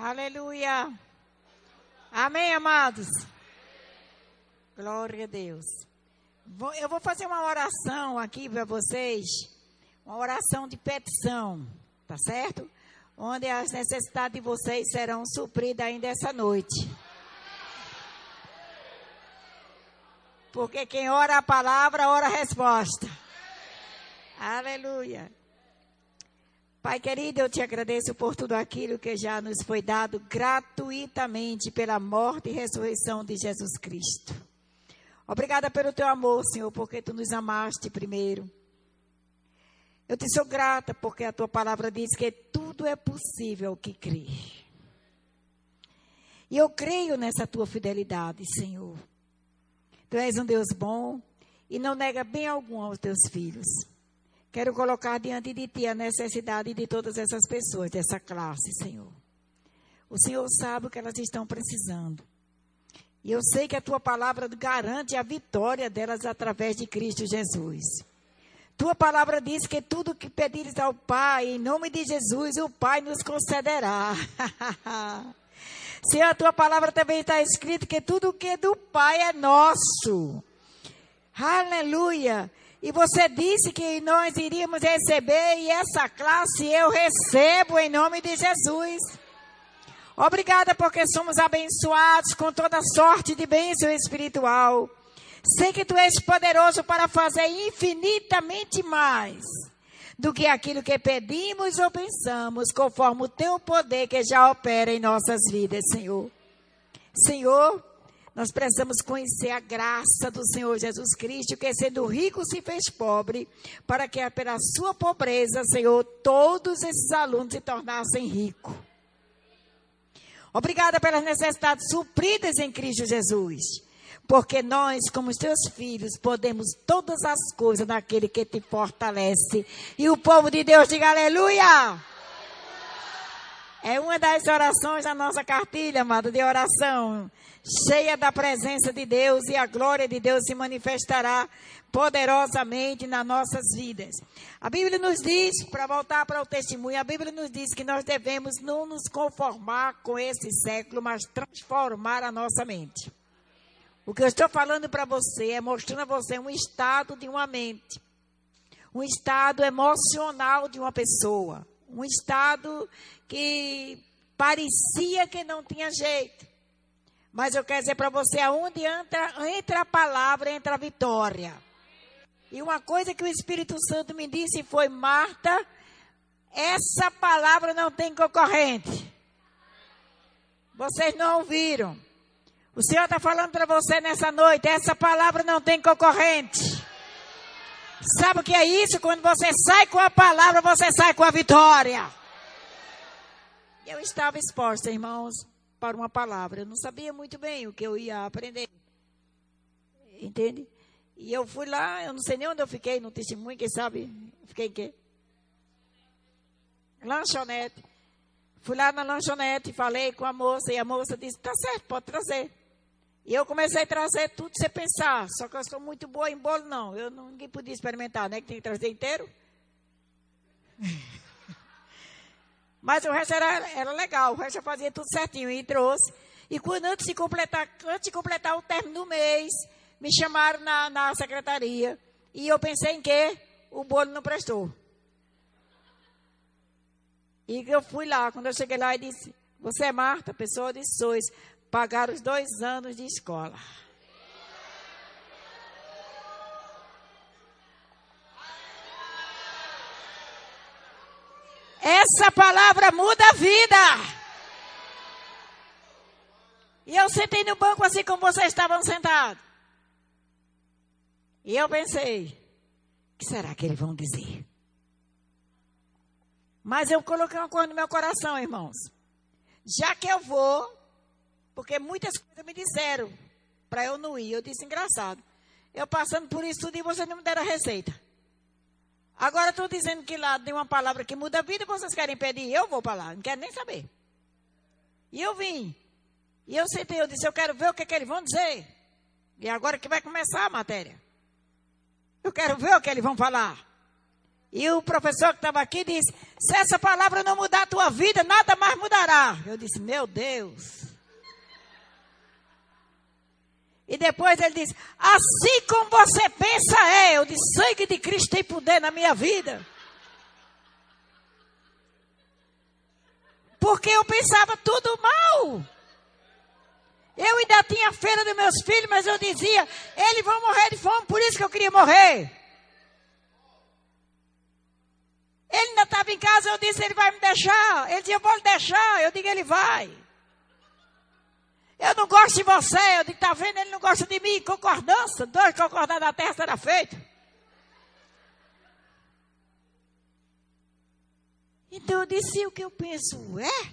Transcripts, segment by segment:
Aleluia. Amém, amados? Glória a Deus. Eu vou fazer uma oração aqui para vocês, uma oração de petição, tá certo? Onde as necessidades de vocês serão supridas ainda essa noite. Porque quem ora a palavra, ora a resposta. Aleluia. Pai querido, eu te agradeço por tudo aquilo que já nos foi dado gratuitamente pela morte e ressurreição de Jesus Cristo. Obrigada pelo teu amor, Senhor, porque tu nos amaste primeiro. Eu te sou grata porque a tua palavra diz que tudo é possível que crê. E eu creio nessa tua fidelidade, Senhor. Tu és um Deus bom e não nega bem algum aos teus filhos. Quero colocar diante de ti a necessidade de todas essas pessoas, dessa classe, Senhor. O Senhor sabe o que elas estão precisando. E eu sei que a tua palavra garante a vitória delas através de Cristo Jesus. Tua palavra diz que tudo que pedires ao Pai, em nome de Jesus, o Pai nos concederá. Se a tua palavra também está escrito que tudo que é do Pai é nosso. Aleluia. E você disse que nós iríamos receber, e essa classe eu recebo em nome de Jesus. Obrigada porque somos abençoados com toda sorte de bênção espiritual. Sei que tu és poderoso para fazer infinitamente mais do que aquilo que pedimos ou pensamos, conforme o teu poder que já opera em nossas vidas, Senhor. Senhor, nós precisamos conhecer a graça do Senhor Jesus Cristo, que sendo rico se fez pobre, para que pela sua pobreza, Senhor, todos esses alunos se tornassem ricos. Obrigada pelas necessidades supridas em Cristo Jesus. Porque nós, como os teus filhos, podemos todas as coisas naquele que te fortalece. E o povo de Deus diga aleluia! É uma das orações da nossa cartilha, amado, de oração cheia da presença de Deus e a glória de Deus se manifestará poderosamente nas nossas vidas. A Bíblia nos diz, para voltar para o testemunho, a Bíblia nos diz que nós devemos não nos conformar com esse século, mas transformar a nossa mente. O que eu estou falando para você é mostrando a você um estado de uma mente, um estado emocional de uma pessoa, um estado que parecia que não tinha jeito. Mas eu quero dizer para você, aonde entra, entra a palavra, entra a vitória. E uma coisa que o Espírito Santo me disse foi, Marta, essa palavra não tem concorrente. Vocês não ouviram. O Senhor está falando para você nessa noite, essa palavra não tem concorrente. Sabe o que é isso? Quando você sai com a palavra, você sai com a vitória. Eu estava exposta, irmãos, para uma palavra. Eu não sabia muito bem o que eu ia aprender. Entende? E eu fui lá, eu não sei nem onde eu fiquei no testemunho, quem sabe? Fiquei em quê? Lanchonete. Fui lá na lanchonete, falei com a moça, e a moça disse, tá certo, pode trazer. E eu comecei a trazer tudo sem pensar. Só que eu sou muito boa em bolo, não. Eu ninguém podia experimentar, né? Que tem que trazer inteiro. Mas o resto era, era legal, o resto eu fazia tudo certinho e trouxe. E quando antes de completar, antes de completar o término do mês, me chamaram na, na secretaria. E eu pensei em que o bolo não prestou. E eu fui lá, quando eu cheguei lá e disse, você é Marta, pessoa de Sois, pagaram os dois anos de escola. Essa palavra muda a vida. E eu sentei no banco assim como vocês estavam sentados. E eu pensei, o que será que eles vão dizer? Mas eu coloquei uma coisa no meu coração, irmãos. Já que eu vou, porque muitas coisas me disseram para eu não ir. Eu disse, engraçado. Eu passando por isso tudo e vocês não me deram a receita. Agora estou dizendo que lá tem uma palavra que muda a vida, vocês querem pedir, eu vou para lá, não quero nem saber. E eu vim. E eu sentei, eu disse, eu quero ver o que, que eles vão dizer. E agora que vai começar a matéria. Eu quero ver o que eles vão falar. E o professor que estava aqui disse: se essa palavra não mudar a tua vida, nada mais mudará. Eu disse: meu Deus. E depois ele disse: assim como você pensa é. Eu disse: sangue de Cristo tem poder na minha vida. Porque eu pensava tudo mal. Eu ainda tinha feira dos meus filhos, mas eu dizia: eles vão morrer de fome, por isso que eu queria morrer. Ele ainda estava em casa, eu disse, ele vai me deixar. Ele disse, eu vou lhe deixar. Eu digo, ele vai. Eu não gosto de você. Eu digo, tá vendo? Ele não gosta de mim. Concordância. Dois concordados da terra será feito. Então eu disse, o que eu penso é?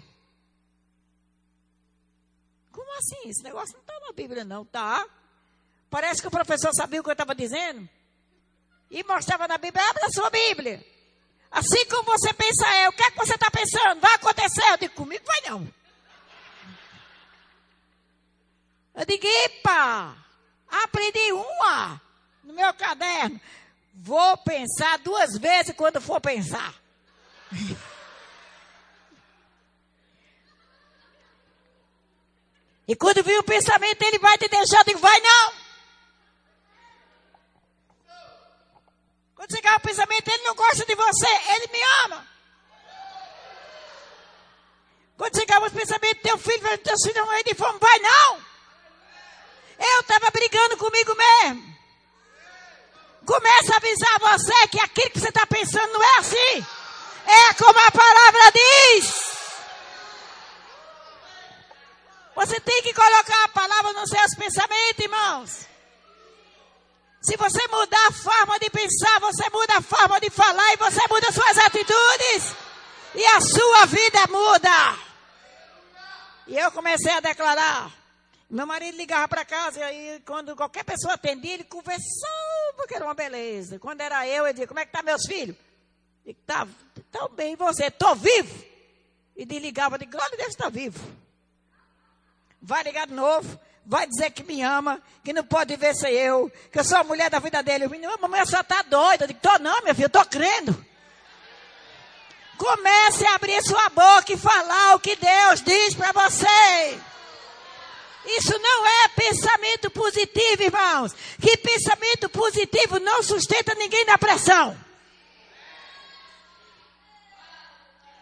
Como assim? Esse negócio não está na Bíblia, não. Tá. Parece que o professor sabia o que eu estava dizendo. E mostrava na Bíblia, abra a sua Bíblia. Assim como você pensa é, o que é que você está pensando? Vai acontecer? Eu digo, comigo vai não. Eu digo, epa, aprendi uma no meu caderno. Vou pensar duas vezes quando for pensar. e quando vir o pensamento, ele vai te deixar. Eu digo, vai não. Quando chegar o pensamento, ele não gosta de você, ele me ama. Quando chegar o pensamento, teu filho, teu filho não é de fome, vai não. Eu estava brigando comigo mesmo. Começa a avisar você que aquilo que você está pensando não é assim. É como a palavra diz. Você tem que colocar a palavra nos seus pensamentos, irmãos. Se você mudar a forma de pensar, você muda a forma de falar e você muda suas atitudes. E a sua vida muda. E eu comecei a declarar. Meu marido ligava para casa e aí, quando qualquer pessoa atendia, ele conversava, porque era uma beleza. Quando era eu, ele dizia, como é que tá meus filhos? E tá, tão bem, e você? Tô vivo. E desligava, de glória a Deus, está vivo. Vai ligar de novo vai dizer que me ama, que não pode ver ser eu, que eu sou a mulher da vida dele. O menino, mamãe, só está doida. Eu digo, tô não, minha filha, eu tô crendo. Comece a abrir sua boca e falar o que Deus diz para você. Isso não é pensamento positivo, irmãos. Que pensamento positivo não sustenta ninguém na pressão.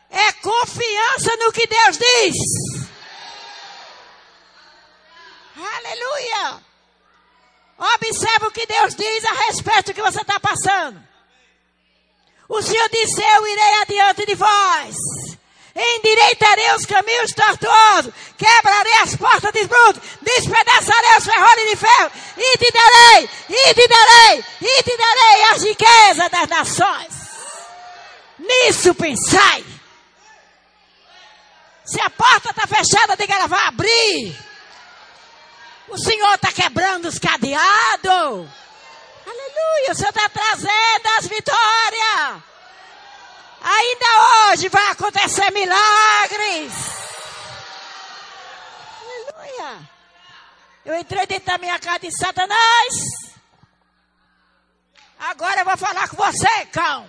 É confiança no que Deus diz. Aleluia! Observe o que Deus diz a respeito do que você está passando. O Senhor disse: Eu irei adiante de vós. Endireitarei os caminhos tortuosos, quebrarei as portas de esbruto, despedaçarei os ferrolhos de ferro, e te darei, e te darei, e te darei as riquezas das nações. Nisso pensai. Se a porta está fechada, diga ela vai abrir. O Senhor está quebrando os cadeados. Aleluia. O Senhor está trazendo as vitórias. Ainda hoje vai acontecer milagres. Aleluia. Eu entrei dentro da minha casa de Satanás. Agora eu vou falar com você, cão.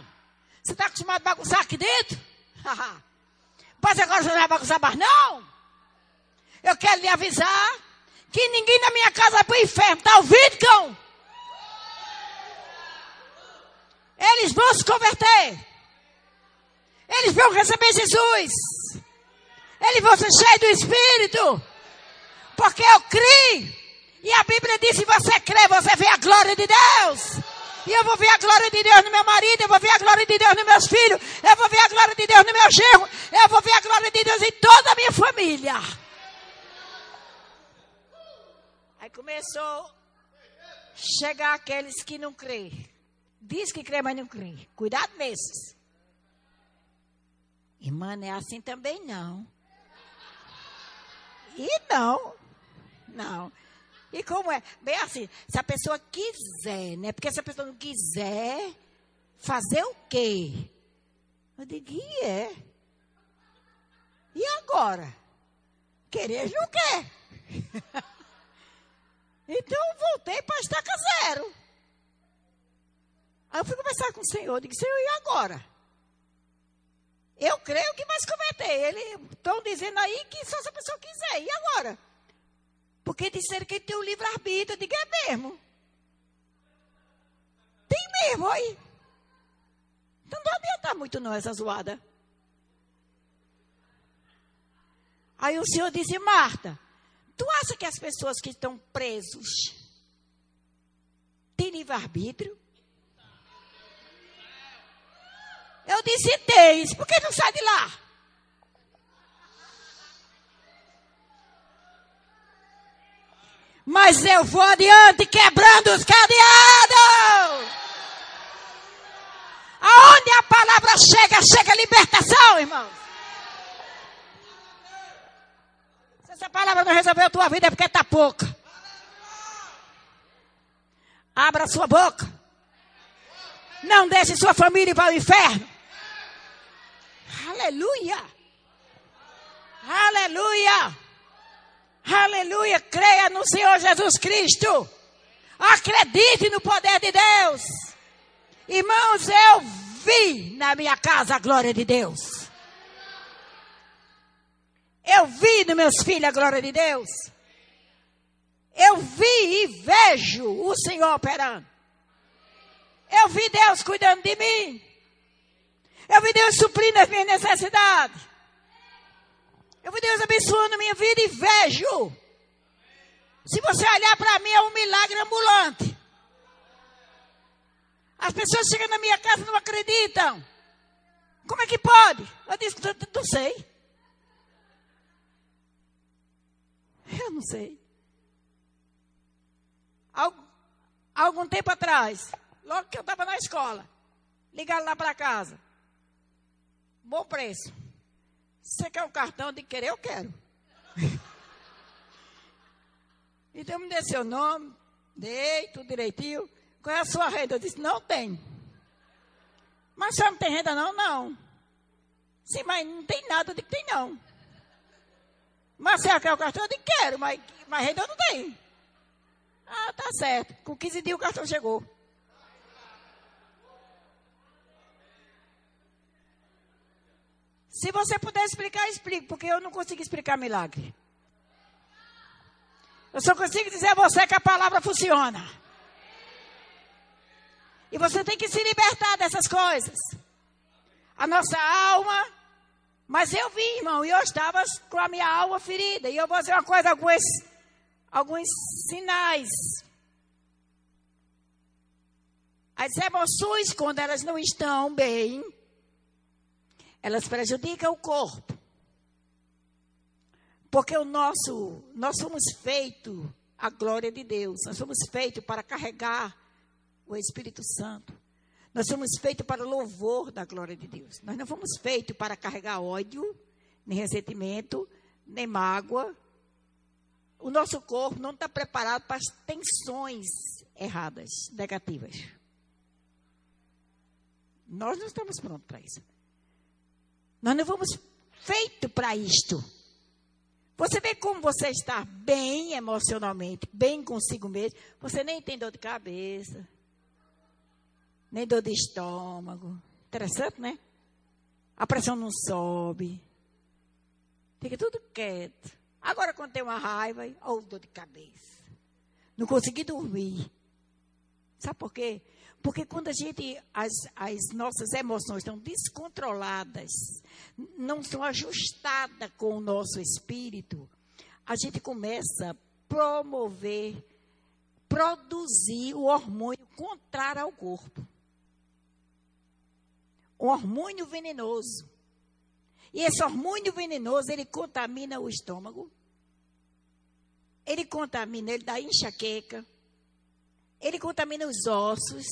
Você está acostumado a bagunçar aqui dentro? Mas agora você não vai bagunçar mais, não? Eu quero lhe avisar que ninguém na minha casa vai para o inferno. Está ouvindo, cão? Eles vão se converter. Eles vão receber Jesus. Eles vão ser cheios do Espírito. Porque eu criei. E a Bíblia diz: se você crê, você vê a glória de Deus. E eu vou ver a glória de Deus no meu marido, eu vou ver a glória de Deus nos meus filhos, eu vou ver a glória de Deus no meu genro, eu vou ver a glória de Deus em toda a minha família. Aí começou a chegar aqueles que não creem. Diz que crê, mas não crê. Cuidado nesses. Irmã, não é assim também não. E não. Não. E como é? Bem assim, se a pessoa quiser, né? Porque se a pessoa não quiser, fazer o quê? Eu digo, e é. E agora? Querer não quer. Então voltei para estaca zero. Aí eu fui conversar com o Senhor. Disse, Senhor, e agora? Eu creio que vai se converter. Eles estão dizendo aí que só se a pessoa quiser. E agora? Porque disseram que tem o livre-arbítrio. Eu digo, é mesmo. Tem mesmo, aí. Então não adianta muito não essa zoada. Aí o Senhor disse, Marta, tu acha que as pessoas que estão presos têm livre-arbítrio? Eu disse, tens, por que não sai de lá? Mas eu vou adiante quebrando os cadeados. Aonde a palavra chega, chega a libertação, irmãos. Se essa palavra não resolveu a tua vida é porque está pouca. Abra sua boca. Não deixe sua família ir para o inferno. Aleluia! Aleluia! Aleluia! Creia no Senhor Jesus Cristo. Acredite no poder de Deus. Irmãos, eu vi na minha casa a glória de Deus. Eu vi nos meus filhos a glória de Deus. Eu vi e vejo o Senhor operando. Eu vi Deus cuidando de mim. Eu vi Deus suprindo as minhas necessidades. Eu vi Deus abençoando minha vida e vejo. Se você olhar para mim, é um milagre ambulante. As pessoas chegam na minha casa e não acreditam. Como é que pode? Eu disse, não sei. Eu não sei. Algum tempo atrás, logo que eu estava na escola, ligaram lá para casa. Bom preço. Você quer o cartão de querer? Eu quero. então me dê seu nome, dei tudo direitinho. Qual é a sua renda? Eu disse, não tem. Mas você não tem renda não? Não. Sim, mas não tem nada de que tem não. Mas você quer o cartão? Eu disse, quero, mas, mas renda eu não tenho. Ah, tá certo. Com 15 dias o cartão chegou. Se você puder explicar, explique, porque eu não consigo explicar milagre. Eu só consigo dizer a você que a palavra funciona. E você tem que se libertar dessas coisas. A nossa alma. Mas eu vi, irmão, e eu estava com a minha alma ferida. E eu vou dizer uma coisa, alguns, alguns sinais. As emoções, quando elas não estão bem, elas prejudicam o corpo. Porque o nosso, nós somos feitos a glória de Deus. Nós somos feitos para carregar o Espírito Santo. Nós somos feitos para louvor da glória de Deus. Nós não fomos feitos para carregar ódio, nem ressentimento, nem mágoa. O nosso corpo não está preparado para as tensões erradas, negativas. Nós não estamos prontos para isso. Nós não fomos feitos para isto. Você vê como você está bem emocionalmente, bem consigo mesmo. Você nem tem dor de cabeça, nem dor de estômago. Interessante, né? A pressão não sobe. Fica tudo quieto. Agora, quando tem uma raiva, ou dor de cabeça. Não consegui dormir. Sabe por quê? Porque quando a gente, as, as nossas emoções estão descontroladas, não são ajustadas com o nosso espírito, a gente começa a promover, produzir o hormônio contrário ao corpo. Um hormônio venenoso. E esse hormônio venenoso, ele contamina o estômago. Ele contamina, ele dá enxaqueca. Ele contamina os ossos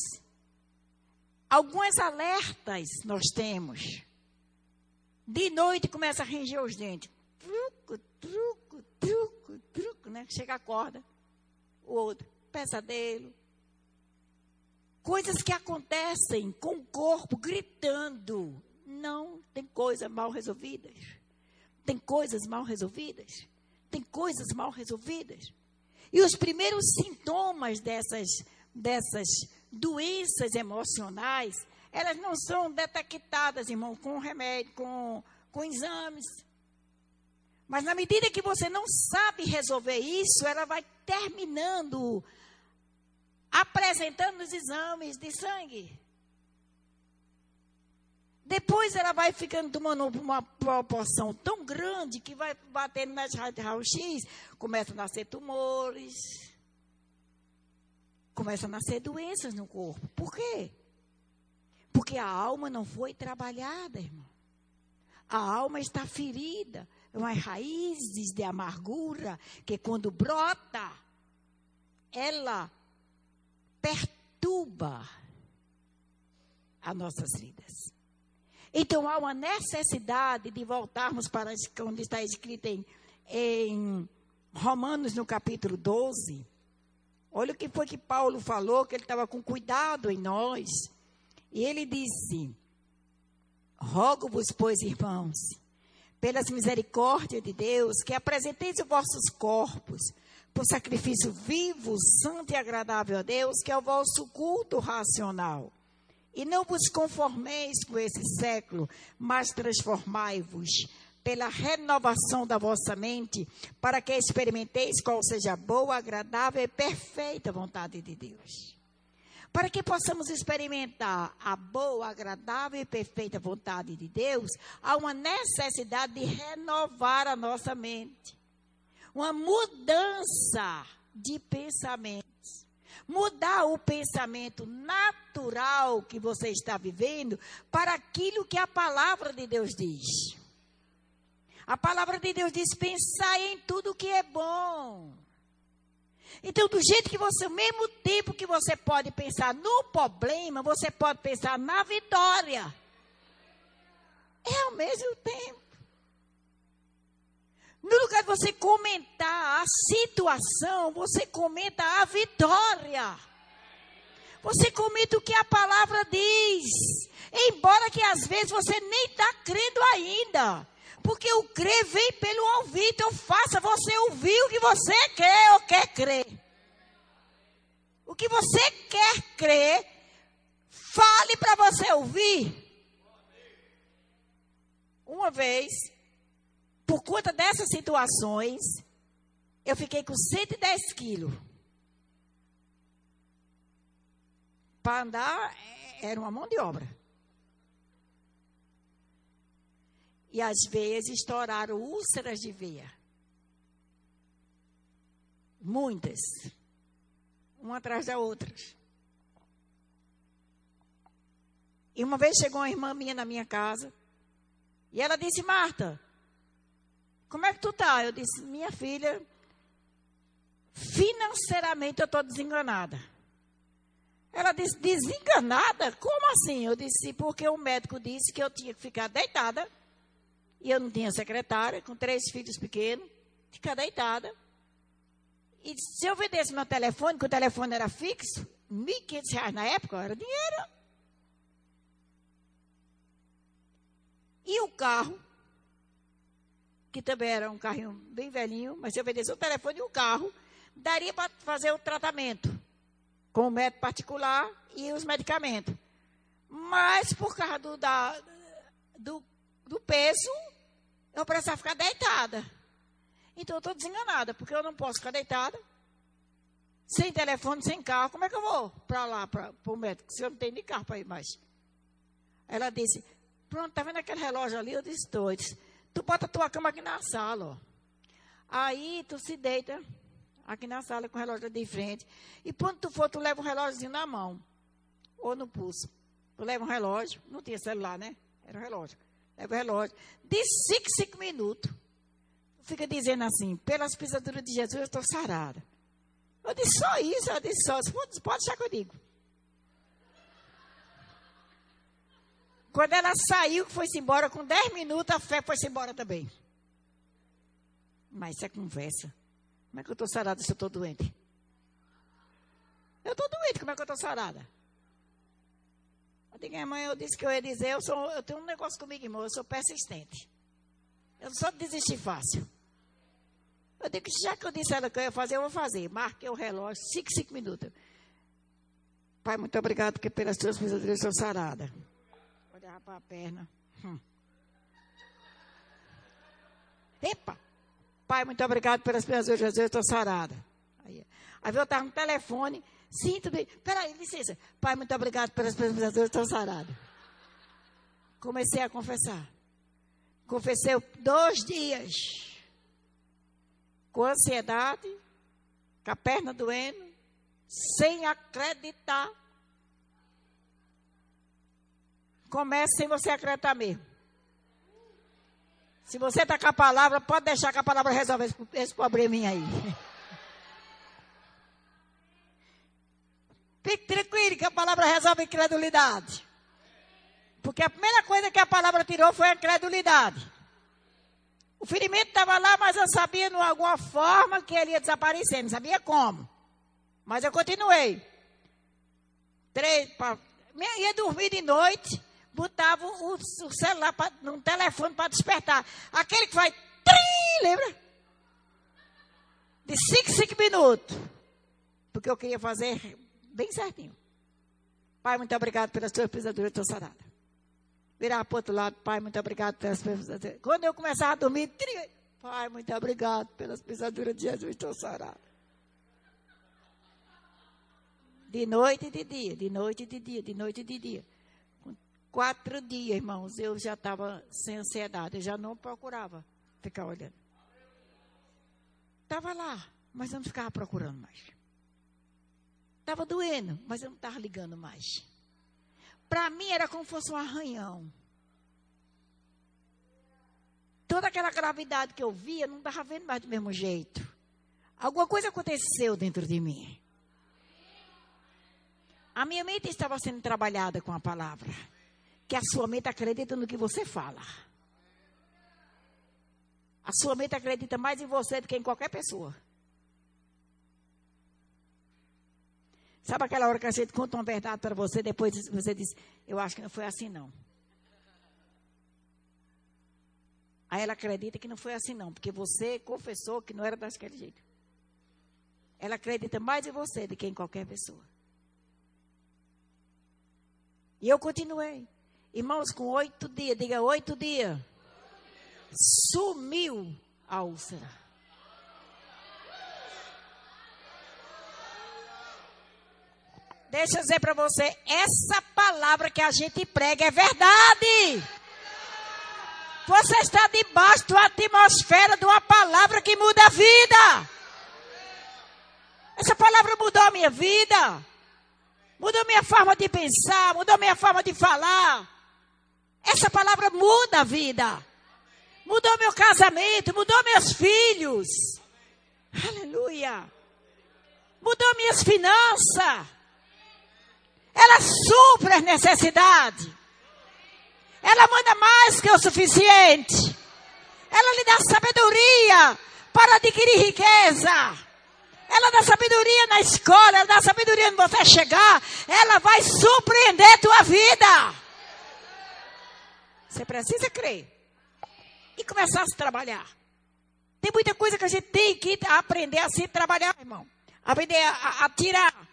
Alguns alertas nós temos. De noite começa a ranger os dentes. Truco, truco, truco, truco, né? Chega a corda. O outro, pesadelo. Coisas que acontecem com o corpo gritando. Não, tem coisas mal resolvidas. Tem coisas mal resolvidas. Tem coisas mal resolvidas. E os primeiros sintomas dessas, dessas doenças emocionais, elas não são detectadas, irmão, com remédio, com, com exames. Mas na medida que você não sabe resolver isso, ela vai terminando apresentando os exames de sangue. Depois ela vai ficando tomando uma proporção tão grande que vai batendo nas raio-x, começa a nascer tumores, começa a nascer doenças no corpo. Por quê? Porque a alma não foi trabalhada, irmão. A alma está ferida, umas raízes de amargura que quando brota, ela perturba as nossas vidas. Então há uma necessidade de voltarmos para onde está escrito em, em Romanos, no capítulo 12. Olha o que foi que Paulo falou, que ele estava com cuidado em nós. E ele disse: Rogo-vos, pois, irmãos, pelas misericórdias de Deus, que apresenteis os vossos corpos por sacrifício vivo, santo e agradável a Deus, que é o vosso culto racional. E não vos conformeis com esse século, mas transformai-vos pela renovação da vossa mente, para que experimenteis qual seja a boa, agradável e perfeita vontade de Deus. Para que possamos experimentar a boa, agradável e perfeita vontade de Deus, há uma necessidade de renovar a nossa mente uma mudança de pensamentos. Mudar o pensamento natural que você está vivendo para aquilo que a palavra de Deus diz. A palavra de Deus diz: pensar em tudo que é bom. Então, do jeito que você, ao mesmo tempo que você pode pensar no problema, você pode pensar na vitória. É ao mesmo tempo. No lugar de você comentar a situação, você comenta a vitória. Você comenta o que a palavra diz. Embora que às vezes você nem está crendo ainda. Porque o crer vem pelo ouvir. Então faça você ouvir o que você quer ou quer crer. O que você quer crer, fale para você ouvir. Uma vez, por conta dessas situações, eu fiquei com 110 quilos. Para andar, é, era uma mão de obra. E às vezes estouraram úlceras de veia. Muitas. Uma atrás da outra. E uma vez chegou uma irmã minha na minha casa. E ela disse: Marta, como é que tu tá? Eu disse, minha filha, financeiramente eu estou desenganada. Ela disse, desenganada? Como assim? Eu disse, porque o médico disse que eu tinha que ficar deitada. E eu não tinha secretária, com três filhos pequenos, ficar deitada. E se eu vendesse meu telefone, que o telefone era fixo, R$ 1.500 na época, era dinheiro. E o carro, que também era um carrinho bem velhinho, mas se eu vendesse o telefone e o carro, daria para fazer o tratamento com o médico particular e os medicamentos. Mas por causa do, da, do, do peso, eu precisava ficar deitada. Então eu estou desenganada, porque eu não posso ficar deitada, sem telefone, sem carro. Como é que eu vou para lá, para o médico, se eu não tenho nem carro para ir mais? Ela disse, pronto, está vendo aquele relógio ali? Eu disse, estou. Tu bota a tua cama aqui na sala, ó. Aí tu se deita aqui na sala com o relógio de frente. E quando tu for, tu leva um relógio na mão. Ou no pulso. Tu leva um relógio. Não tinha celular, né? Era um relógio. Leva o relógio. De 5, 5 minutos. Fica dizendo assim, pelas pisaduras de Jesus eu estou sarada. Eu disse só isso, eu disse só. Pode, achar que eu digo. Quando ela saiu, foi-se embora, com 10 minutos, a fé foi-se embora também. Mas isso é conversa. Como é que eu estou sarada se eu estou doente? Eu estou doente, como é que eu estou sarada? Eu digo, mãe, eu disse que eu ia dizer, eu, sou, eu tenho um negócio comigo, irmão, eu sou persistente. Eu não sou de desistir fácil. Eu digo, já que eu disse ela que eu ia fazer, eu vou fazer. Marquei o relógio, 5, 5 minutos. Pai, muito obrigado porque pelas tuas pisaduras eu estou sarada. Derrapar a perna. Hum. Epa! Pai, muito obrigado pelas pisaduras de Jesus, eu estou sarada. Aí, aí eu estava no telefone, sinto bem. Peraí, licença. Pai, muito obrigado pelas pisaduras, eu estou sarada. Comecei a confessar. Confessei dois dias. Com ansiedade, com a perna doendo, sem acreditar. Comece sem você acreditar mesmo. Se você está com a palavra, pode deixar que a palavra resolva esse, esse probleminha aí. Fique tranquilo que a palavra resolve a incredulidade. Porque a primeira coisa que a palavra tirou foi a incredulidade. O ferimento estava lá, mas eu sabia de alguma forma que ele ia desaparecer, não sabia como. Mas eu continuei. Três, pra, ia dormir de noite, botava o, o celular pra, no telefone para despertar. Aquele que vai, trim, lembra? De cinco, cinco minutos. Porque eu queria fazer bem certinho. Pai, muito obrigado pelas tuas pisaduras, estou sarada. Virar para o outro lado, Pai, muito obrigado pelas pisaduras. Quando eu começava a dormir, trim, Pai, muito obrigado pelas pisaduras de Jesus, estou sarada. De noite e de dia, de noite e de dia, de noite e de dia. Quatro dias, irmãos, eu já estava sem ansiedade, eu já não procurava ficar olhando. Estava lá, mas eu não ficava procurando mais. Estava doendo, mas eu não estava ligando mais. Para mim era como se fosse um arranhão. Toda aquela gravidade que eu via, não estava vendo mais do mesmo jeito. Alguma coisa aconteceu dentro de mim. A minha mente estava sendo trabalhada com a palavra. Que a sua mente acredita no que você fala. A sua mente acredita mais em você do que em qualquer pessoa. Sabe aquela hora que a gente conta uma verdade para você, depois você diz, eu acho que não foi assim não. Aí ela acredita que não foi assim não, porque você confessou que não era daquele jeito. Ela acredita mais em você do que em qualquer pessoa. E eu continuei. Irmãos, com oito dias, diga oito dias, sumiu a úlcera. Deixa eu dizer para você, essa palavra que a gente prega é verdade. Você está debaixo da atmosfera de uma palavra que muda a vida. Essa palavra mudou a minha vida mudou minha forma de pensar, mudou minha forma de falar. Essa palavra muda a vida. Mudou meu casamento, mudou meus filhos. Aleluia. Mudou minhas finanças. Ela supra as necessidades. Ela manda mais que o suficiente. Ela lhe dá sabedoria para adquirir riqueza. Ela dá sabedoria na escola, ela dá sabedoria onde você chegar. Ela vai surpreender tua vida. Você precisa crer. E começar a se trabalhar. Tem muita coisa que a gente tem que aprender a se trabalhar, irmão. Aprender a, a, tirar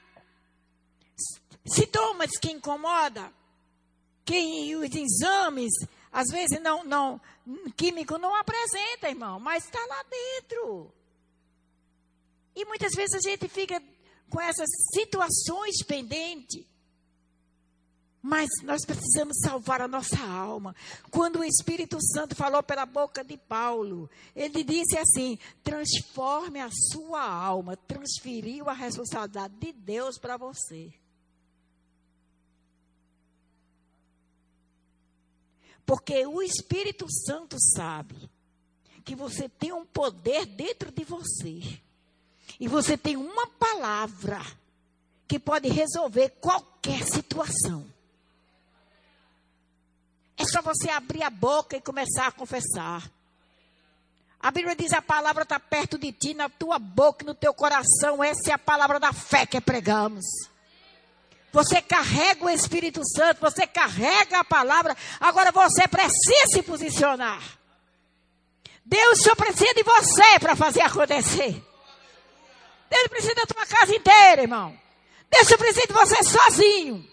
sintomas que incomoda. Que os exames, às vezes, não, não, químico não apresenta, irmão. Mas está lá dentro. E muitas vezes a gente fica com essas situações pendentes. Mas nós precisamos salvar a nossa alma. Quando o Espírito Santo falou pela boca de Paulo, ele disse assim: transforme a sua alma, transferiu a responsabilidade de Deus para você. Porque o Espírito Santo sabe que você tem um poder dentro de você e você tem uma palavra que pode resolver qualquer situação. É só você abrir a boca e começar a confessar. A Bíblia diz: a palavra está perto de ti, na tua boca, no teu coração. Essa é a palavra da fé que pregamos. Você carrega o Espírito Santo, você carrega a palavra. Agora você precisa se posicionar. Deus só precisa de você para fazer acontecer. Deus precisa da tua casa inteira, irmão. Deus precisa de você sozinho.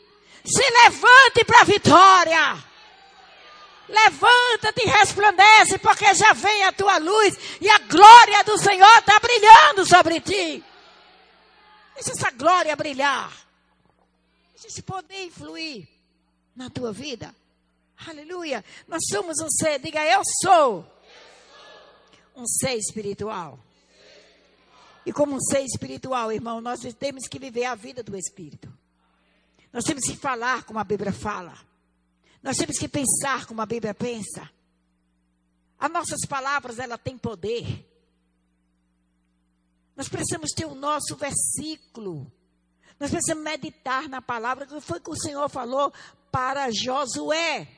Se levante para a vitória. Levanta-te e resplandece, porque já vem a tua luz e a glória do Senhor está brilhando sobre ti. Deixa essa glória brilhar. Deixa esse poder influir na tua vida. Aleluia. Nós somos um ser, diga eu sou. Um ser espiritual. E como um ser espiritual, irmão, nós temos que viver a vida do Espírito. Nós temos que falar como a Bíblia fala. Nós temos que pensar como a Bíblia pensa. As nossas palavras, ela tem poder. Nós precisamos ter o nosso versículo. Nós precisamos meditar na palavra que foi que o Senhor falou para Josué.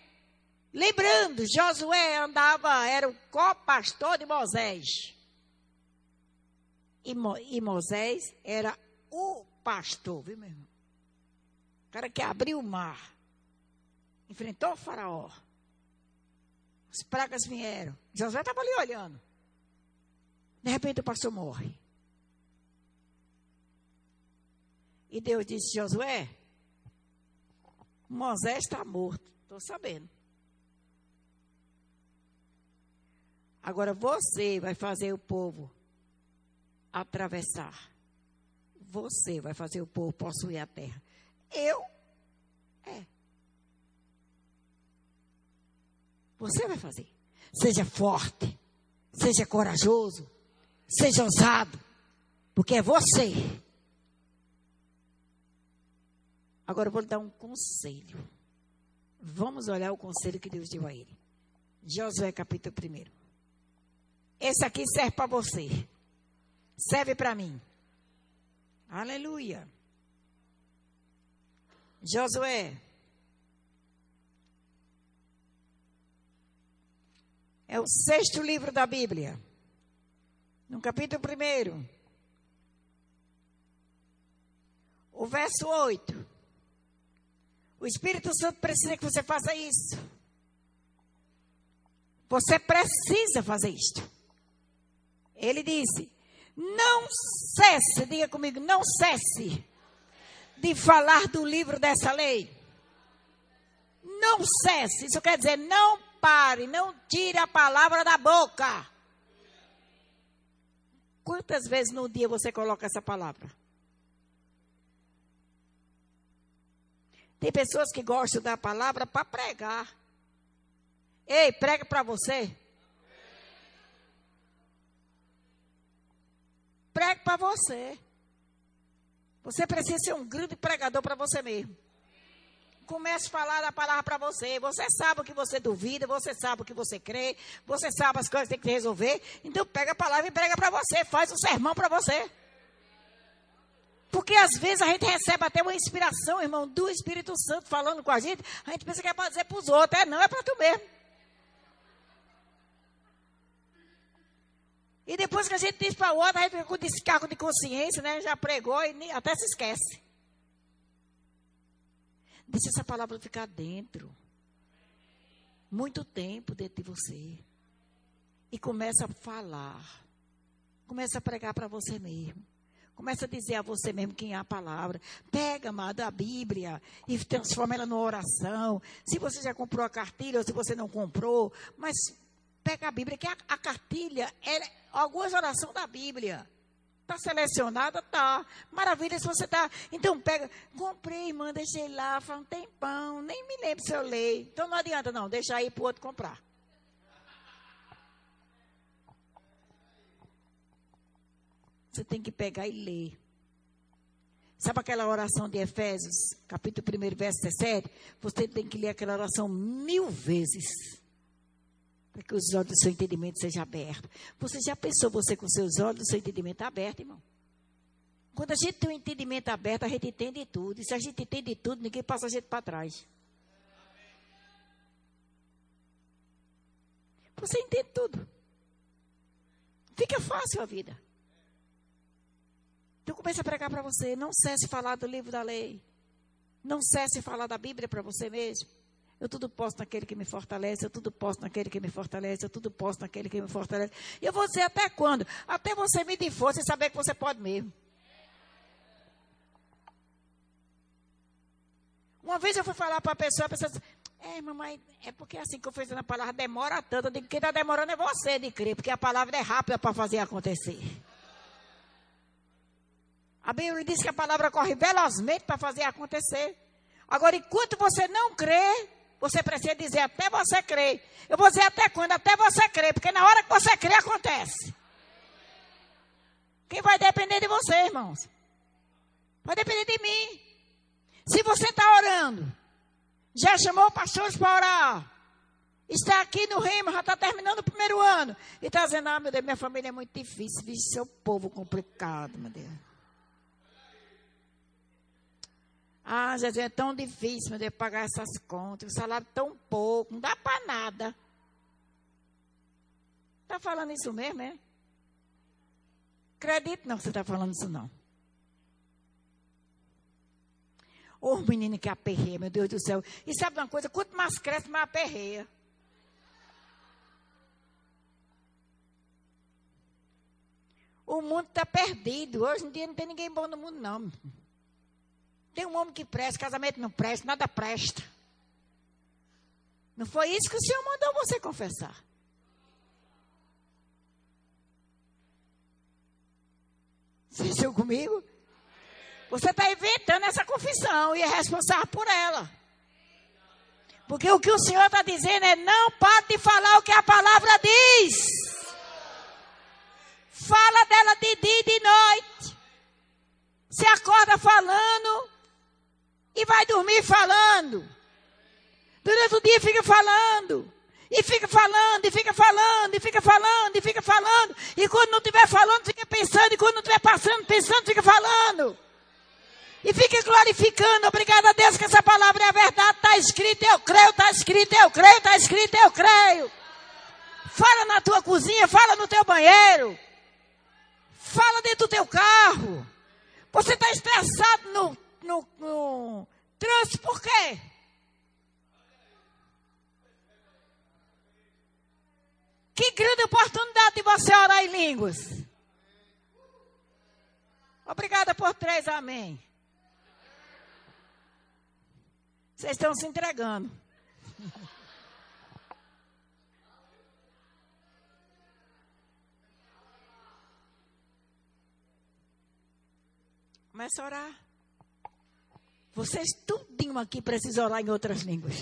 Lembrando, Josué andava, era o co-pastor de Moisés. E, Mo, e Moisés era o pastor, viu, meu irmão? O cara que abriu o mar. Enfrentou o faraó. As pragas vieram. Josué estava ali olhando. De repente o pastor morre. E Deus disse: Josué, Moisés está morto. Estou sabendo. Agora você vai fazer o povo atravessar. Você vai fazer o povo possuir a terra. Eu? É. Você vai fazer. Seja forte. Seja corajoso. Seja ousado. Porque é você. Agora eu vou lhe dar um conselho. Vamos olhar o conselho que Deus deu a ele. Josué capítulo 1. Esse aqui serve para você. Serve para mim. Aleluia. Josué. É o sexto livro da Bíblia. No capítulo 1. O verso 8. O Espírito Santo precisa que você faça isso. Você precisa fazer isto. Ele disse: não cesse, diga comigo, não cesse de falar do livro dessa lei. Não cesse, isso quer dizer, não pare, não tire a palavra da boca. Quantas vezes no dia você coloca essa palavra? Tem pessoas que gostam da palavra para pregar. Ei, prega para você. Pregue para você. Você precisa ser um grande pregador para você mesmo. Comece a falar a palavra para você. Você sabe o que você duvida, você sabe o que você crê, você sabe as coisas que tem que resolver. Então pega a palavra e prega para você, faz um sermão para você. Porque às vezes a gente recebe até uma inspiração, irmão, do Espírito Santo falando com a gente. A gente pensa que é para dizer para os outros. É não, é para tu mesmo. E depois que a gente diz para o outro, a gente fica com descargo de consciência, né? Já pregou e até se esquece. Deixa essa palavra ficar dentro. Muito tempo dentro de você. E começa a falar. Começa a pregar para você mesmo. Começa a dizer a você mesmo quem é a palavra. Pega, amada, a Bíblia e transforma ela numa oração. Se você já comprou a cartilha ou se você não comprou, mas pega a Bíblia, que a, a cartilha é algumas orações da Bíblia. Está selecionada? Tá. Maravilha se você está. Então pega. Comprei, irmã, deixei lá, faz um tempão. Nem me lembro se eu leio. Então não adianta, não. Deixa aí para o outro comprar. Você tem que pegar e ler. Sabe aquela oração de Efésios, capítulo 1, verso 17? Você tem que ler aquela oração mil vezes. Para que os olhos do seu entendimento sejam abertos. Você já pensou você com seus olhos do seu entendimento aberto, irmão? Quando a gente tem o um entendimento aberto, a gente entende tudo. E se a gente entende tudo, ninguém passa a gente para trás. Você entende tudo. Fica fácil a vida. Então comece a pregar para você. Não cesse falar do livro da lei. Não cesse falar da Bíblia para você mesmo. Eu tudo posso naquele que me fortalece, eu tudo posso naquele que me fortalece, eu tudo posso naquele que me fortalece. E eu vou dizer até quando? Até você me dar força e saber que você pode mesmo. Uma vez eu fui falar para a pessoa, a pessoa disse, é, mamãe, é porque assim que eu fiz a palavra demora tanto. Eu digo, quem está demorando é você de crer, porque a palavra é rápida para fazer acontecer. A Bíblia diz que a palavra corre velozmente para fazer acontecer. Agora, enquanto você não crê, você precisa dizer até você crer. Eu vou dizer até quando? Até você crer, porque na hora que você crê, acontece. Quem vai depender de você, irmãos? Vai depender de mim. Se você está orando, já chamou pastores para orar, está aqui no reino, já está terminando o primeiro ano, e está dizendo, ah, meu Deus, minha família é muito difícil, vixe, seu povo complicado, meu Deus. Ah, Jesus, é tão difícil, meu Deus, pagar essas contas, o salário tão pouco, não dá para nada. Está falando isso mesmo, é? Acredito não que você está falando isso não. Ô oh, menino que aperreia, meu Deus do céu. E sabe uma coisa? Quanto mais cresce, mais aperreia. O mundo está perdido. Hoje em dia não tem ninguém bom no mundo, não. Tem um homem que presta, casamento não presta, nada presta. Não foi isso que o Senhor mandou você confessar. Estão comigo? Você está inventando essa confissão e é responsável por ela. Porque o que o Senhor está dizendo é: não pare de falar o que a palavra diz. Fala dela de dia e de noite. Se acorda falando, e vai dormir falando. Durante o dia fica falando. E fica falando, e fica falando, e fica falando, e fica falando. E quando não estiver falando, fica pensando. E quando não estiver passando, pensando, fica falando. E fica glorificando. Obrigado a Deus que essa palavra é a verdade. Está escrito, eu creio, está escrito, eu creio, está escrito, eu creio. Fala na tua cozinha, fala no teu banheiro. Fala dentro do teu carro. Você está estressado no no, no trânsito, por quê? Que grande oportunidade de você orar em línguas. Obrigada por três, amém. Vocês estão se entregando. Começa a orar. Vocês tudinho aqui precisam orar em outras línguas.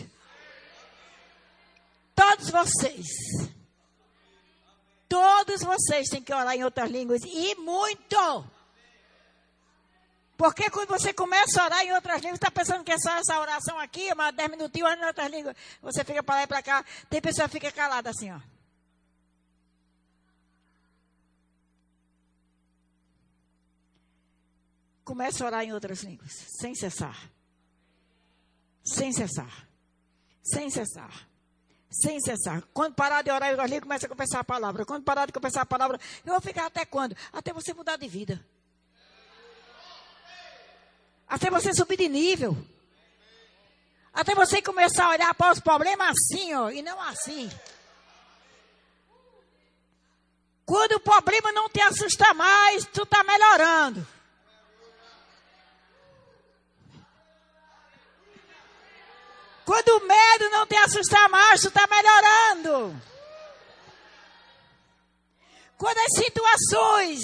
Todos vocês. Todos vocês têm que orar em outras línguas. E muito. Porque quando você começa a orar em outras línguas, está pensando que é só essa oração aqui, mas 10 minutinhos orando em outras línguas. Você fica para lá e para cá. Tem pessoa que fica calada assim, ó. Comece a orar em outras línguas, sem cessar. Sem cessar. Sem cessar. Sem cessar. Quando parar de orar em outras línguas, começa a confessar a palavra. Quando parar de confessar a palavra, eu vou ficar até quando? Até você mudar de vida. Até você subir de nível. Até você começar a olhar para os problemas assim, ó, e não assim. Quando o problema não te assusta mais, tu está melhorando. Quando o medo não te assustar mais, tu está melhorando. Quando as situações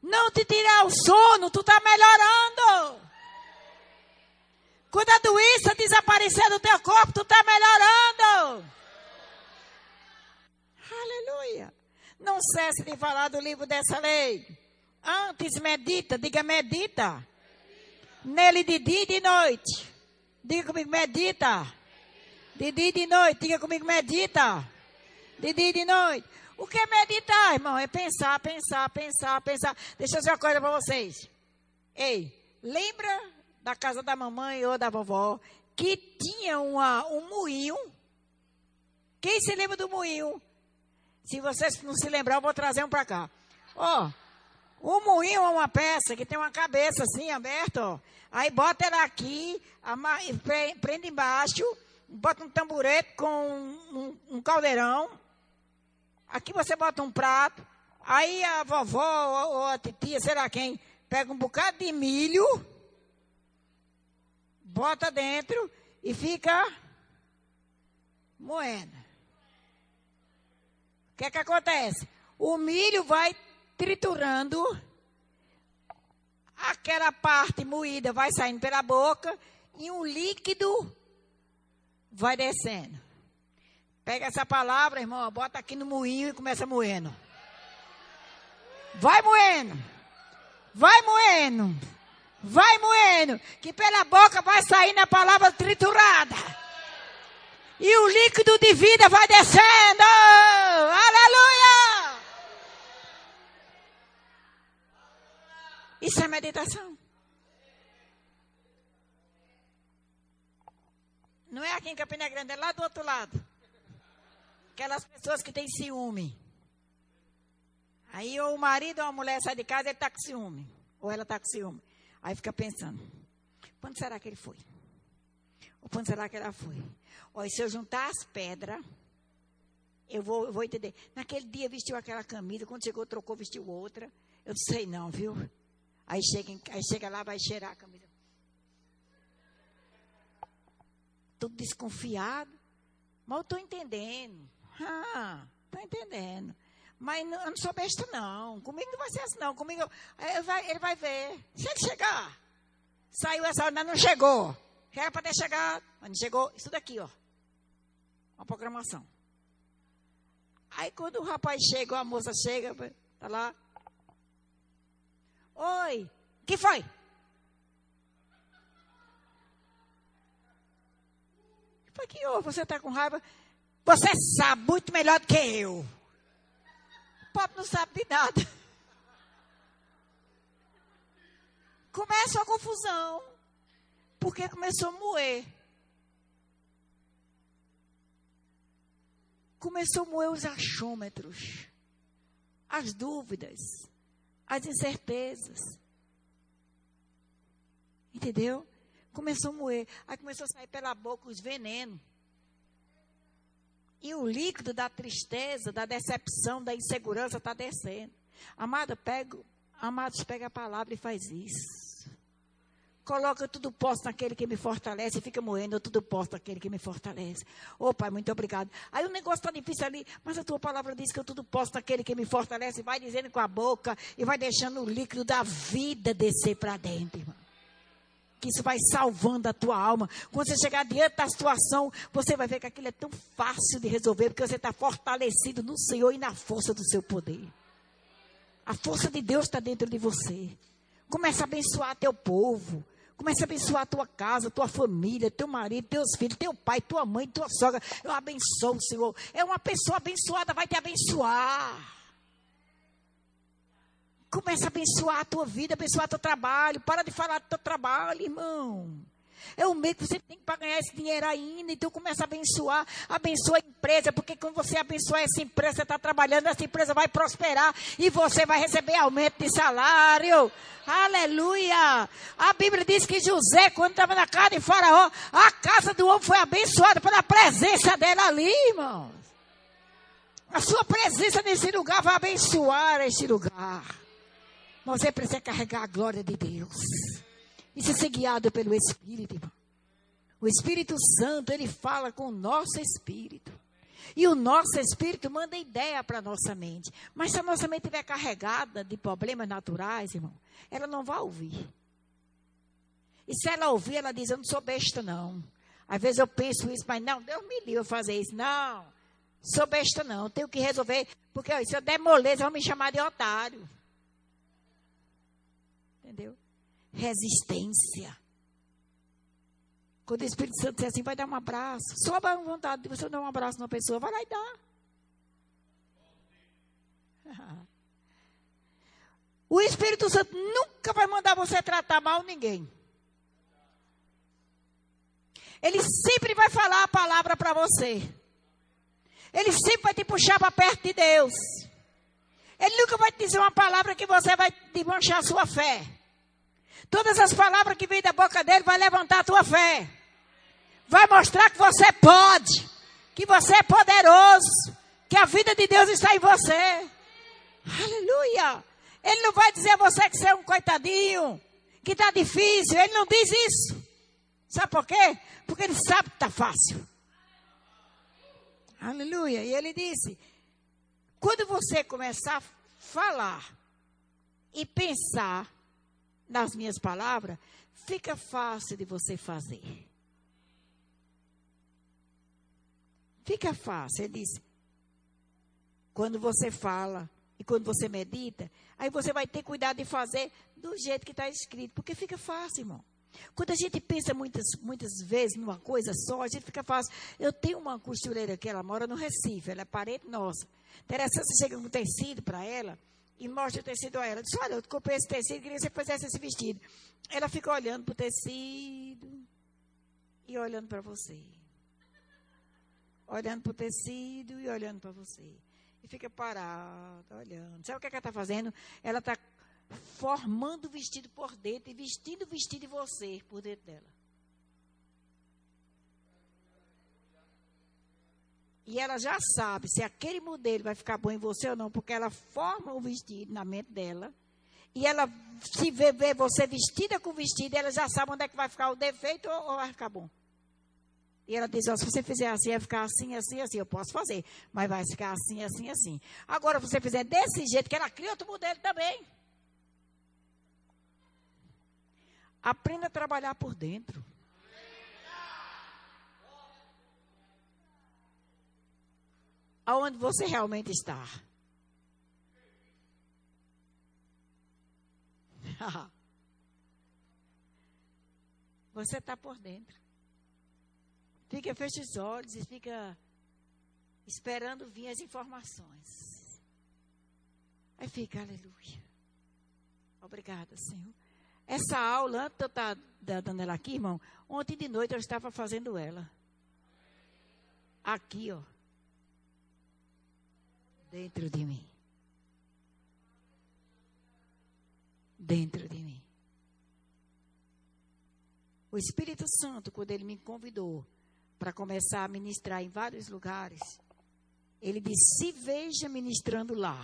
não te tirar o sono, tu está melhorando. Quando a doença desaparecer do teu corpo, tu está melhorando. Aleluia. Não cesse de falar do livro dessa lei. Antes medita, diga medita. Nele de dia e de noite Diga comigo, medita. De dia e de noite. Diga comigo, medita. De dia e de noite. O que é meditar, irmão? É pensar, pensar, pensar, pensar. Deixa eu dizer uma coisa para vocês. Ei, lembra da casa da mamãe ou da vovó que tinha uma, um moinho? Quem se lembra do moinho? Se vocês não se lembrar, eu vou trazer um para cá. Ó, o moinho é uma peça que tem uma cabeça assim aberta, ó. Aí bota ela aqui, prende embaixo, bota um tamborete com um, um, caldeirão. Aqui você bota um prato. Aí a vovó ou a titia, sei lá quem, pega um bocado de milho, bota dentro e fica moendo. O que é que acontece? O milho vai triturando, aquela parte moída vai saindo pela boca e um líquido vai descendo. Pega essa palavra, irmão, bota aqui no moinho e começa moendo. Vai moendo. Vai moendo. Vai moendo. Que pela boca vai saindo a palavra triturada. E o líquido de vida vai descendo. Aleluia! Isso é meditação. Não é aqui em Campina Grande, é lá do outro lado. Aquelas pessoas que têm ciúme. Aí ou o marido ou a mulher sai de casa, ele está com ciúme. Ou ela está com ciúme. Aí fica pensando, quando será que ele foi? Ou quando será que ela foi? Olha, se eu juntar as pedras, eu vou, eu vou entender. Naquele dia vestiu aquela camisa, quando chegou, trocou, vestiu outra. Eu não sei não, viu? Aí chega, aí chega lá, vai cheirar a camisa. Tudo desconfiado. Mas eu estou entendendo. Ah, tá entendendo. Mas eu não sou besta, não. Comigo não vai ser assim, não. Comigo, ele vai, ele vai ver. Se ele chegar, saiu essa hora, não chegou. Era para ter chegado, mas não chegou. Isso daqui, ó. Uma programação. Aí quando o rapaz chega, a moça chega, tá lá. Oi, que foi? Foi que houve? Você está com raiva? Você sabe muito melhor do que eu. O pobre não sabe de nada. Começa a confusão. Porque começou a moer. Começou a moer os achômetros. As dúvidas. As incertezas. Entendeu? Começou a moer. Aí começou a sair pela boca os venenos. E o líquido da tristeza, da decepção, da insegurança está descendo. Amada, pega, amados, pega a palavra e faz isso. Coloca tudo posto naquele que me fortalece e fica moendo, tudo posto naquele que me fortalece. Ô oh, Pai, muito obrigado. Aí o negócio está difícil ali, mas a tua palavra diz que eu tudo posto naquele que me fortalece. Vai dizendo com a boca e vai deixando o líquido da vida descer para dentro, irmão que isso vai salvando a tua alma. Quando você chegar diante da situação, você vai ver que aquilo é tão fácil de resolver, porque você está fortalecido no Senhor e na força do seu poder. A força de Deus está dentro de você. Começa a abençoar teu povo. Começa a abençoar a tua casa, tua família, teu marido, teus filhos, teu pai, tua mãe, tua sogra. Eu abençoo, Senhor. É uma pessoa abençoada, vai te abençoar. Começa a abençoar a tua vida, abençoar teu trabalho. Para de falar do teu trabalho, irmão. É o meio que você tem para ganhar esse dinheiro ainda. Então começa a abençoar. Abençoa a empresa. Porque quando você abençoar essa empresa, você está trabalhando, essa empresa vai prosperar. E você vai receber aumento de salário. Aleluia! A Bíblia diz que José, quando estava na casa de Faraó, a casa do homem foi abençoada pela presença dela ali, irmãos. A sua presença nesse lugar vai abençoar este lugar. Você precisa carregar a glória de Deus. E ser guiado pelo Espírito, irmão. O Espírito Santo, ele fala com o nosso espírito. E o nosso espírito manda ideia para a nossa mente. Mas se a nossa mente estiver carregada de problemas naturais, irmão, ela não vai ouvir. E se ela ouvir, ela diz: Eu não sou besta, não. Às vezes eu penso isso, mas não, Deus me livre fazer isso. Não, sou besta, não. Tenho que resolver. Porque ó, se eu der moleza, vão me chamar de otário. Entendeu? Resistência. Quando o Espírito Santo diz assim, vai dar um abraço. Só a vontade de você dar um abraço numa pessoa, vai lá e dá. O Espírito Santo nunca vai mandar você tratar mal ninguém. Ele sempre vai falar a palavra para você. Ele sempre vai te puxar para perto de Deus. Ele nunca vai te dizer uma palavra que você vai desmanchar a sua fé. Todas as palavras que vêm da boca dele vai levantar a tua fé. Vai mostrar que você pode, que você é poderoso, que a vida de Deus está em você. Aleluia! Ele não vai dizer a você que você é um coitadinho, que está difícil. Ele não diz isso. Sabe por quê? Porque ele sabe que está fácil. Aleluia. E ele disse: quando você começar a falar e pensar nas minhas palavras, fica fácil de você fazer. Fica fácil. Ele disse: quando você fala e quando você medita, aí você vai ter cuidado de fazer do jeito que está escrito, porque fica fácil, irmão. Quando a gente pensa muitas, muitas vezes numa coisa só, a gente fica fácil. Eu tenho uma costureira que ela mora no Recife, ela é parente nossa. Interessante, você chega um tecido para ela e mostra o tecido a ela. Diz, olha, eu comprei esse tecido, queria que você fizesse esse vestido. Ela fica olhando para o tecido e olhando para você. Olhando para o tecido e olhando para você. E fica parada, olhando. Sabe o que, é que ela está fazendo? Ela está formando o vestido por dentro e vestindo o vestido de você por dentro dela. E ela já sabe se aquele modelo vai ficar bom em você ou não, porque ela forma o vestido na mente dela. E ela se vê, vê você vestida com o vestido, ela já sabe onde é que vai ficar o defeito ou, vai ficar bom. E ela diz, se você fizer assim, vai ficar assim, assim, assim. Eu posso fazer, mas vai ficar assim, assim, assim. Agora, se você fizer desse jeito, que ela cria outro modelo também. Aprenda a trabalhar por dentro. Aonde você realmente está. você está por dentro. Fica, fecha os olhos e fica esperando vir as informações. Aí fica, aleluia. Obrigada, Senhor. Essa aula, antes de eu estar dando ela aqui, irmão, ontem de noite eu estava fazendo ela. Aqui, ó. Dentro de mim. Dentro de mim. O Espírito Santo, quando ele me convidou para começar a ministrar em vários lugares, ele disse: se veja ministrando lá.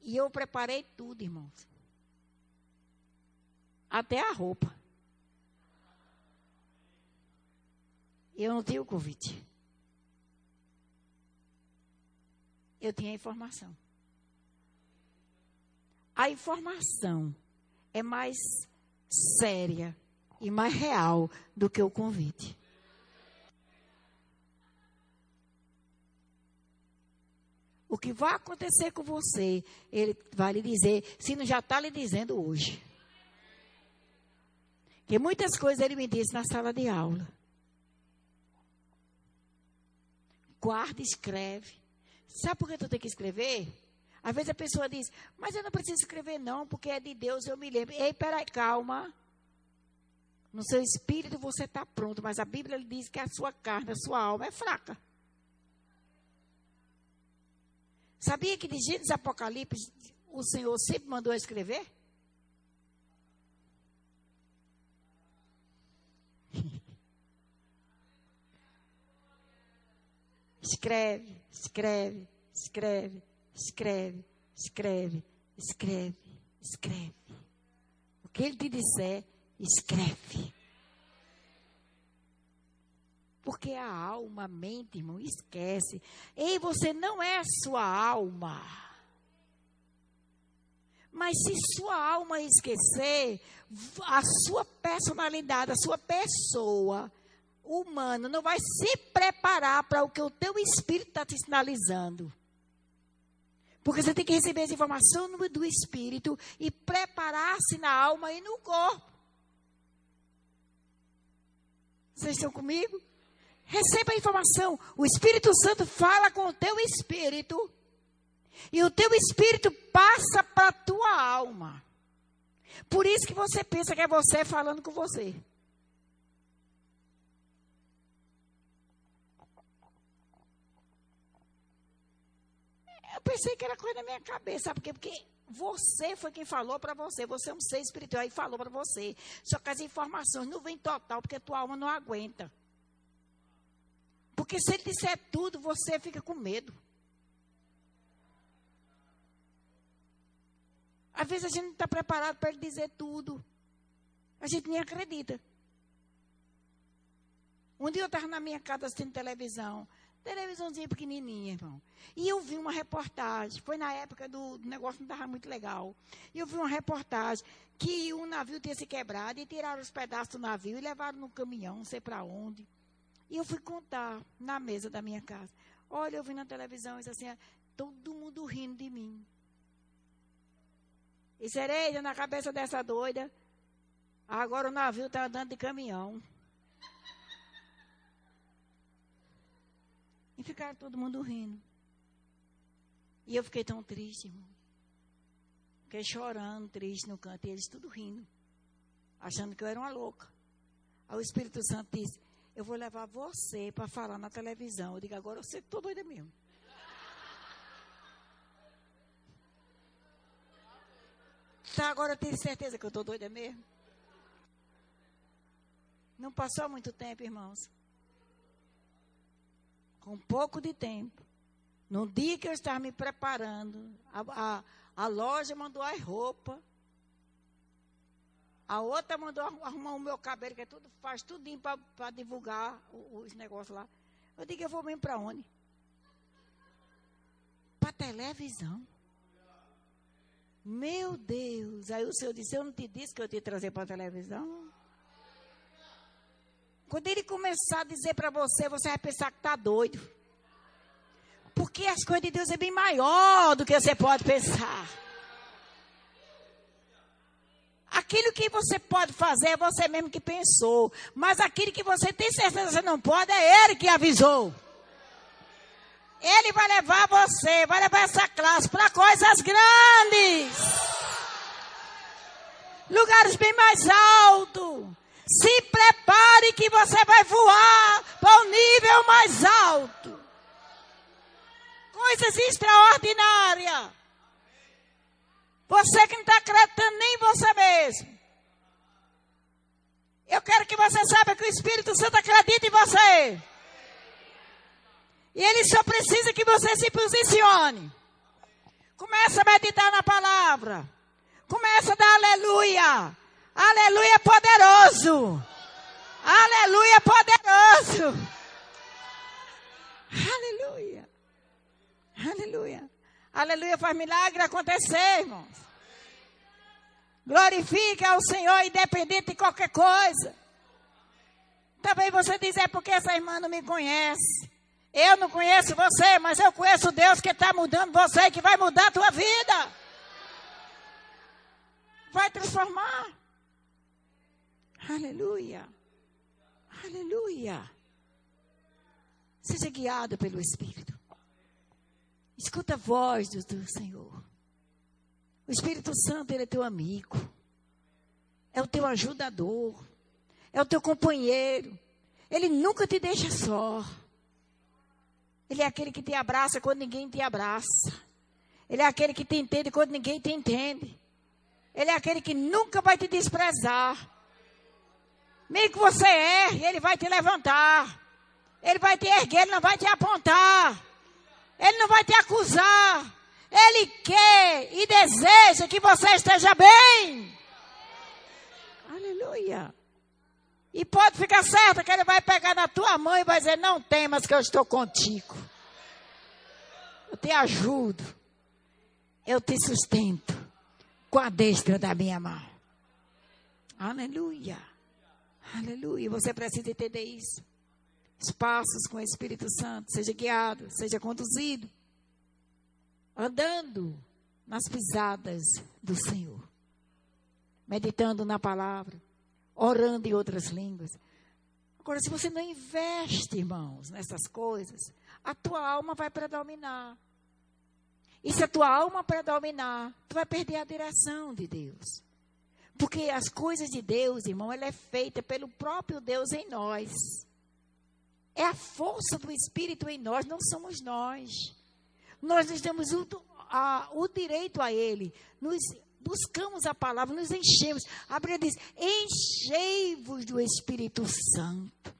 E eu preparei tudo, irmãos até a roupa. Eu não tinha o convite. Eu tinha informação. A informação é mais séria e mais real do que o convite. O que vai acontecer com você, ele vai lhe dizer, se não já está lhe dizendo hoje. Que muitas coisas ele me disse na sala de aula. Guarda, escreve. Sabe por que tu tem que escrever? Às vezes a pessoa diz, mas eu não preciso escrever não, porque é de Deus, eu me lembro. Ei, peraí, calma. No seu espírito você está pronto, mas a Bíblia diz que a sua carne, a sua alma é fraca. Sabia que de Gênesis Apocalipse o Senhor sempre mandou escrever? Escreve, escreve, escreve, escreve, escreve, escreve, escreve. O que ele te disser, escreve. Porque a alma, a mente, irmão, esquece. Ei, você não é a sua alma. Mas se sua alma esquecer, a sua personalidade, a sua pessoa, humano não vai se preparar para o que o teu espírito está te sinalizando. Porque você tem que receber essa informação do espírito e preparar-se na alma e no corpo. Vocês estão comigo? Receba a informação. O Espírito Santo fala com o teu espírito. E o teu espírito passa para a tua alma. Por isso que você pensa que é você falando com você. Pensei que era coisa da minha cabeça, sabe por quê? Porque você foi quem falou para você, você é um ser espiritual e falou para você. Só que as informações não vêm total, porque tua alma não aguenta. Porque se ele disser tudo, você fica com medo. Às vezes a gente não está preparado para ele dizer tudo. A gente nem acredita. Um dia eu estava na minha casa assistindo televisão. Televisãozinha pequenininha, irmão. E eu vi uma reportagem. Foi na época do, do negócio não estava muito legal. E eu vi uma reportagem que um navio tinha se quebrado e tiraram os pedaços do navio e levaram no caminhão, não sei para onde. E eu fui contar na mesa da minha casa. Olha, eu vi na televisão isso assim, todo mundo rindo de mim. E cereja na cabeça dessa doida. Agora o navio está andando de caminhão. E ficaram todo mundo rindo. E eu fiquei tão triste, irmão. Fiquei chorando, triste no canto, e eles tudo rindo. Achando que eu era uma louca. Aí o Espírito Santo disse, eu vou levar você para falar na televisão. Eu digo, agora eu sei que estou doida mesmo. Tá, agora eu tenho certeza que eu estou doida mesmo. Não passou muito tempo, irmãos com pouco de tempo, no dia que eu estava me preparando, a, a, a loja mandou as roupas, a outra mandou arrumar o meu cabelo, que é tudo, faz tudinho para divulgar os, os negócios lá. Eu digo, eu vou mesmo para onde? Para televisão. Meu Deus. Aí o senhor disse, eu não te disse que eu te trazer para televisão? Quando ele começar a dizer para você, você vai pensar que está doido. Porque as coisas de Deus é bem maior do que você pode pensar. Aquilo que você pode fazer é você mesmo que pensou. Mas aquilo que você tem certeza que você não pode, é Ele que avisou. Ele vai levar você, vai levar essa classe para coisas grandes. Lugares bem mais altos. Se prepare que você vai voar para um nível mais alto. Coisas extraordinárias. Você que não está acreditando nem em você mesmo. Eu quero que você saiba que o Espírito Santo acredita em você. E ele só precisa que você se posicione. Começa a meditar na palavra. Começa a dar aleluia. Aleluia poderoso. Aleluia poderoso. Aleluia. Aleluia. Aleluia faz milagre acontecer, irmãos. Glorifica ao Senhor independente de qualquer coisa. Também você diz, é porque essa irmã não me conhece. Eu não conheço você, mas eu conheço Deus que está mudando você e que vai mudar a tua vida. Vai transformar. Aleluia. Aleluia. Seja guiado pelo Espírito. Escuta a voz do, do Senhor. O Espírito Santo, ele é teu amigo. É o teu ajudador. É o teu companheiro. Ele nunca te deixa só. Ele é aquele que te abraça quando ninguém te abraça. Ele é aquele que te entende quando ninguém te entende. Ele é aquele que nunca vai te desprezar. Mesmo que você erre, ele vai te levantar. Ele vai te erguer, ele não vai te apontar. Ele não vai te acusar. Ele quer e deseja que você esteja bem. Aleluia. E pode ficar certo que ele vai pegar na tua mão e vai dizer: Não temas que eu estou contigo. Eu te ajudo. Eu te sustento com a destra da minha mão. Aleluia. Aleluia. Você precisa entender isso. Espaços com o Espírito Santo. Seja guiado, seja conduzido. Andando nas pisadas do Senhor. Meditando na palavra. Orando em outras línguas. Agora, se você não investe, irmãos, nessas coisas, a tua alma vai predominar. E se a tua alma predominar, tu vai perder a direção de Deus. Porque as coisas de Deus, irmão, ela é feita pelo próprio Deus em nós. É a força do Espírito em nós, não somos nós. Nós nos damos o, a, o direito a Ele. Nos buscamos a palavra, nos enchemos. A Bíblia diz: enchei-vos do Espírito Santo,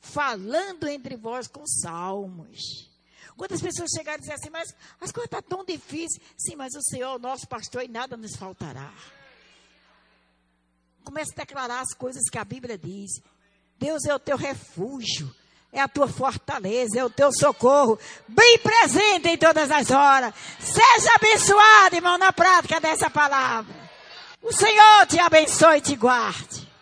falando entre vós com salmos. Quantas pessoas chegaram e disseram assim, mas as coisas estão tão difíceis. Sim, mas o Senhor, nosso pastor, e nada nos faltará. Comece a declarar as coisas que a Bíblia diz. Deus é o teu refúgio, é a tua fortaleza, é o teu socorro, bem presente em todas as horas. Seja abençoado, irmão, na prática dessa palavra. O Senhor te abençoe e te guarde.